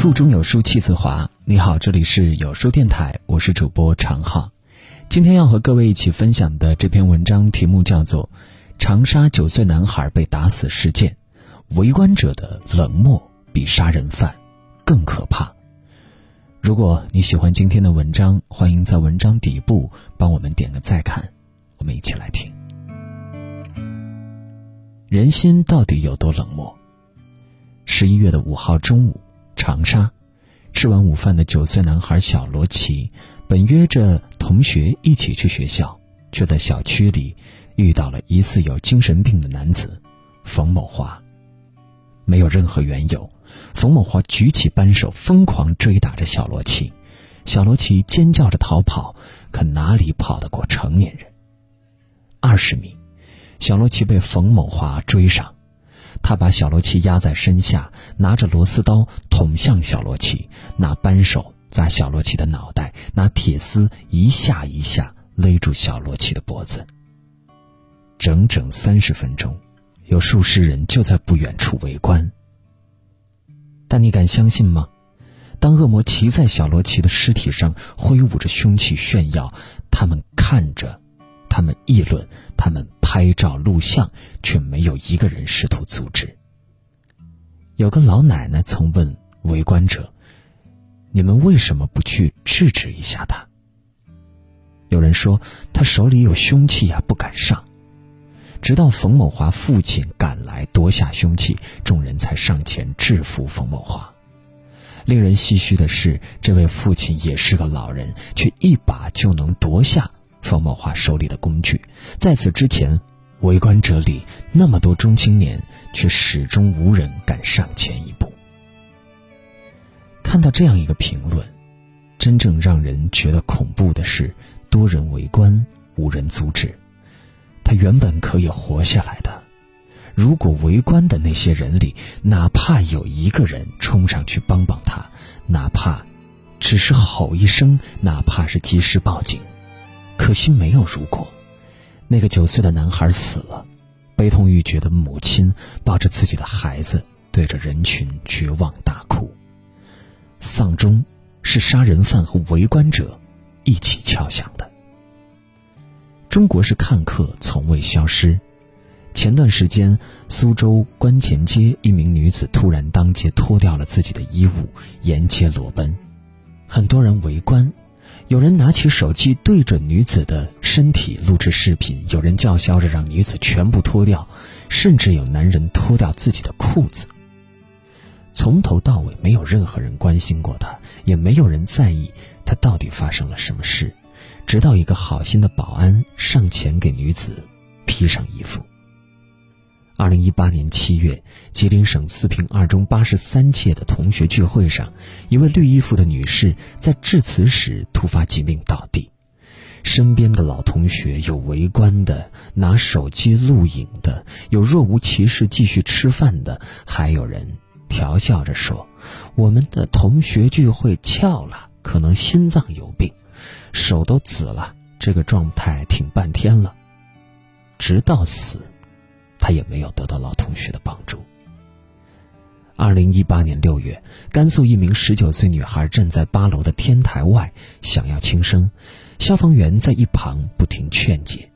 腹中有书气自华。你好，这里是有书电台，我是主播常浩。今天要和各位一起分享的这篇文章题目叫做《长沙九岁男孩被打死事件》，围观者的冷漠比杀人犯更可怕。如果你喜欢今天的文章，欢迎在文章底部帮我们点个再看。我们一起来听。人心到底有多冷漠？十一月的五号中午，长沙，吃完午饭的九岁男孩小罗奇，本约着同学一起去学校，却在小区里遇到了疑似有精神病的男子冯某华。没有任何缘由，冯某华举起扳手，疯狂追打着小罗奇。小罗奇尖叫着逃跑，可哪里跑得过成年人？二十米，小罗奇被冯某华追上。他把小罗奇压在身下，拿着螺丝刀捅向小罗奇，拿扳手砸小罗奇的脑袋，拿铁丝一下一下勒住小罗奇的脖子。整整三十分钟，有数十人就在不远处围观。但你敢相信吗？当恶魔骑在小罗奇的尸体上，挥舞着凶器炫耀，他们看着，他们议论，他们。拍照录像，却没有一个人试图阻止。有个老奶奶曾问围观者：“你们为什么不去制止一下他？”有人说：“他手里有凶器呀，不敢上。”直到冯某华父亲赶来夺下凶器，众人才上前制服冯某华。令人唏嘘的是，这位父亲也是个老人，却一把就能夺下。方茂华手里的工具，在此之前，围观者里那么多中青年，却始终无人敢上前一步。看到这样一个评论，真正让人觉得恐怖的是，多人围观，无人阻止。他原本可以活下来的，如果围观的那些人里，哪怕有一个人冲上去帮帮他，哪怕只是吼一声，哪怕是及时报警。可惜没有如果，那个九岁的男孩死了，悲痛欲绝的母亲抱着自己的孩子，对着人群绝望大哭。丧钟是杀人犯和围观者一起敲响的。中国式看客从未消失。前段时间，苏州观前街一名女子突然当街脱掉了自己的衣物，沿街裸奔，很多人围观。有人拿起手机对准女子的身体录制视频，有人叫嚣着让女子全部脱掉，甚至有男人脱掉自己的裤子。从头到尾没有任何人关心过她，也没有人在意她到底发生了什么事，直到一个好心的保安上前给女子披上衣服。二零一八年七月，吉林省四平二中八十三届的同学聚会上，一位绿衣服的女士在致辞时突发疾病倒地，身边的老同学有围观的，拿手机录影的，有若无其事继续吃饭的，还有人调笑着说：“我们的同学聚会翘了，可能心脏有病，手都紫了，这个状态挺半天了，直到死。”他也没有得到老同学的帮助。二零一八年六月，甘肃一名十九岁女孩站在八楼的天台外，想要轻生，消防员在一旁不停劝解。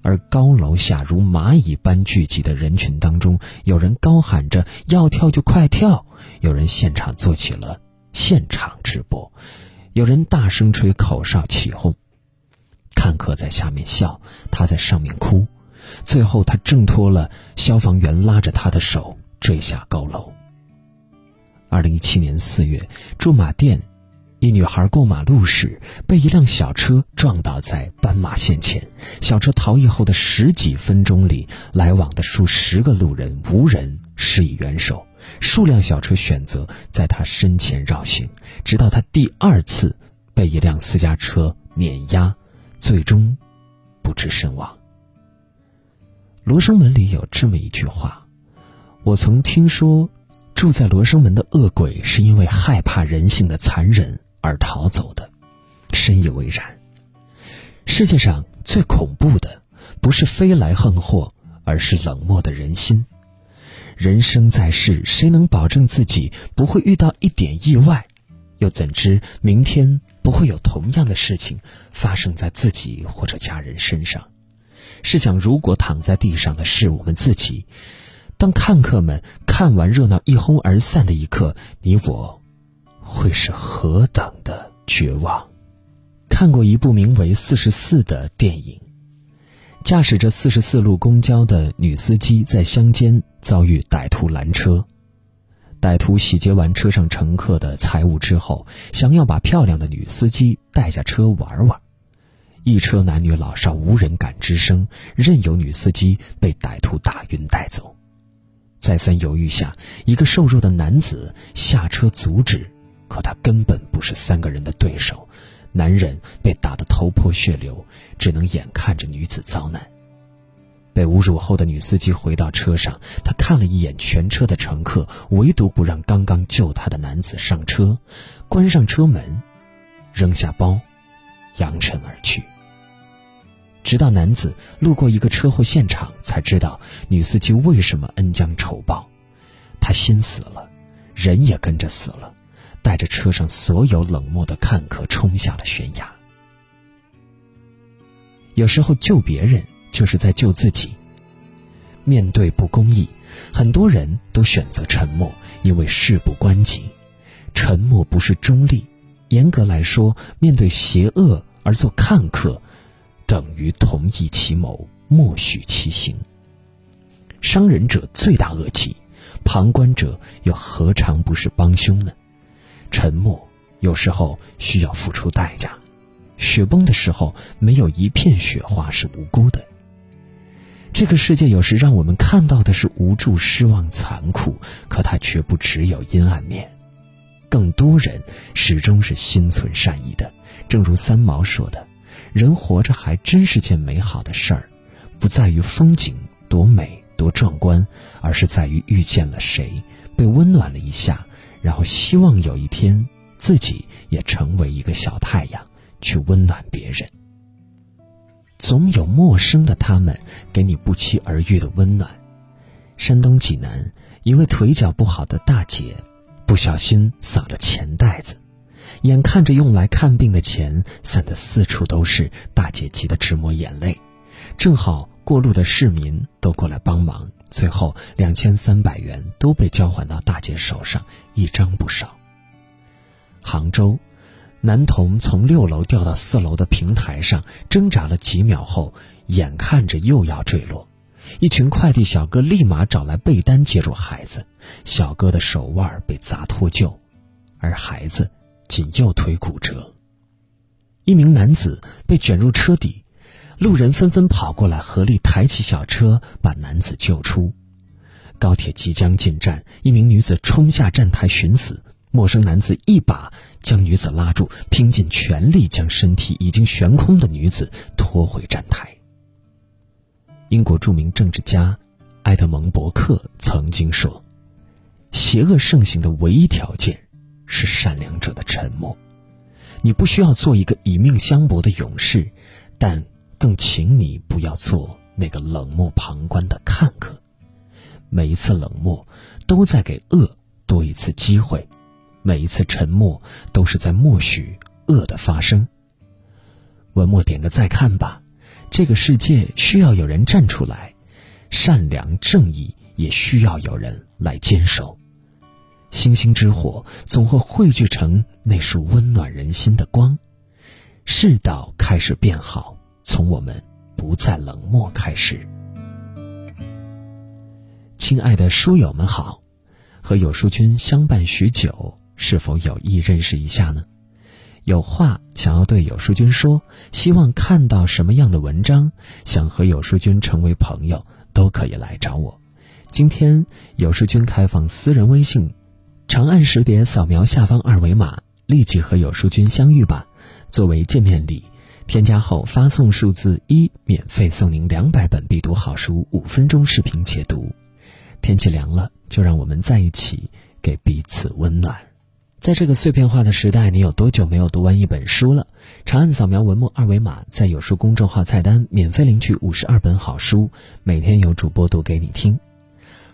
而高楼下如蚂蚁般聚集的人群当中，有人高喊着“要跳就快跳”，有人现场做起了现场直播，有人大声吹口哨起哄。看客在下面笑，他在上面哭。最后，他挣脱了消防员拉着他的手，坠下高楼。二零一七年四月，驻马店，一女孩过马路时被一辆小车撞倒在斑马线前。小车逃逸后的十几分钟里，来往的数十个路人无人施以援手，数辆小车选择在他身前绕行，直到他第二次被一辆私家车碾压，最终不治身亡。罗生门里有这么一句话，我曾听说，住在罗生门的恶鬼是因为害怕人性的残忍而逃走的，深以为然。世界上最恐怖的，不是飞来横祸，而是冷漠的人心。人生在世，谁能保证自己不会遇到一点意外？又怎知明天不会有同样的事情发生在自己或者家人身上？试想，如果躺在地上的是我们自己，当看客们看完热闹一哄而散的一刻，你我会是何等的绝望？看过一部名为《四十四》的电影，驾驶着四十四路公交的女司机在乡间遭遇歹徒拦车。歹徒洗劫完车上乘客的财物之后，想要把漂亮的女司机带下车玩玩。一车男女老少无人敢吱声，任由女司机被歹徒打晕带走。再三犹豫下，一个瘦弱的男子下车阻止，可他根本不是三个人的对手。男人被打得头破血流，只能眼看着女子遭难。被侮辱后的女司机回到车上，她看了一眼全车的乘客，唯独不让刚刚救她的男子上车，关上车门，扔下包，扬尘而去。直到男子路过一个车祸现场，才知道女司机为什么恩将仇报。他心死了，人也跟着死了。带着车上所有冷漠的看客冲下了悬崖。有时候救别人就是在救自己。面对不公义，很多人都选择沉默，因为事不关己。沉默不是中立，严格来说，面对邪恶而做看客，等于同意其谋，默许其行。伤人者罪大恶极，旁观者又何尝不是帮凶呢？沉默有时候需要付出代价，雪崩的时候没有一片雪花是无辜的。这个世界有时让我们看到的是无助、失望、残酷，可它却不只有阴暗面，更多人始终是心存善意的。正如三毛说的：“人活着还真是件美好的事儿，不在于风景多美多壮观，而是在于遇见了谁，被温暖了一下。”然后希望有一天自己也成为一个小太阳，去温暖别人。总有陌生的他们给你不期而遇的温暖。山东济南一位腿脚不好的大姐，不小心撒了钱袋子，眼看着用来看病的钱散得四处都是，大姐急得直抹眼泪。正好过路的市民都过来帮忙。最后，两千三百元都被交还到大姐手上，一张不少。杭州，男童从六楼掉到四楼的平台上，挣扎了几秒后，眼看着又要坠落，一群快递小哥立马找来被单接住孩子。小哥的手腕被砸脱臼，而孩子仅右腿骨折。一名男子被卷入车底。路人纷纷跑过来，合力抬起小车，把男子救出。高铁即将进站，一名女子冲下站台寻死，陌生男子一把将女子拉住，拼尽全力将身体已经悬空的女子拖回站台。英国著名政治家埃德蒙·伯克曾经说：“邪恶盛行的唯一条件是善良者的沉默。你不需要做一个以命相搏的勇士，但。”更请你不要做那个冷漠旁观的看客，每一次冷漠都在给恶多一次机会，每一次沉默都是在默许恶的发生。文末点个再看吧，这个世界需要有人站出来，善良正义也需要有人来坚守。星星之火总会汇聚成那束温暖人心的光，世道开始变好。从我们不再冷漠开始，亲爱的书友们好，和有书君相伴许久，是否有意认识一下呢？有话想要对有书君说，希望看到什么样的文章，想和有书君成为朋友，都可以来找我。今天有书君开放私人微信，长按识别扫描下方二维码，立即和有书君相遇吧，作为见面礼。添加后发送数字一，免费送您两百本必读好书，五分钟视频解读。天气凉了，就让我们在一起，给彼此温暖。在这个碎片化的时代，你有多久没有读完一本书了？长按扫描文末二维码，在有书公众号菜单免费领取五十二本好书，每天有主播读给你听。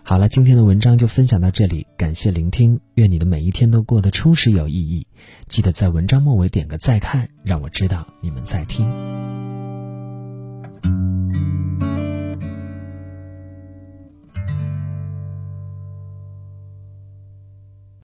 好了，今天的文章就分享到这里，感谢聆听，愿你的每一天都过得充实有意义。记得在文章末尾点个再看，让我知道你们在听。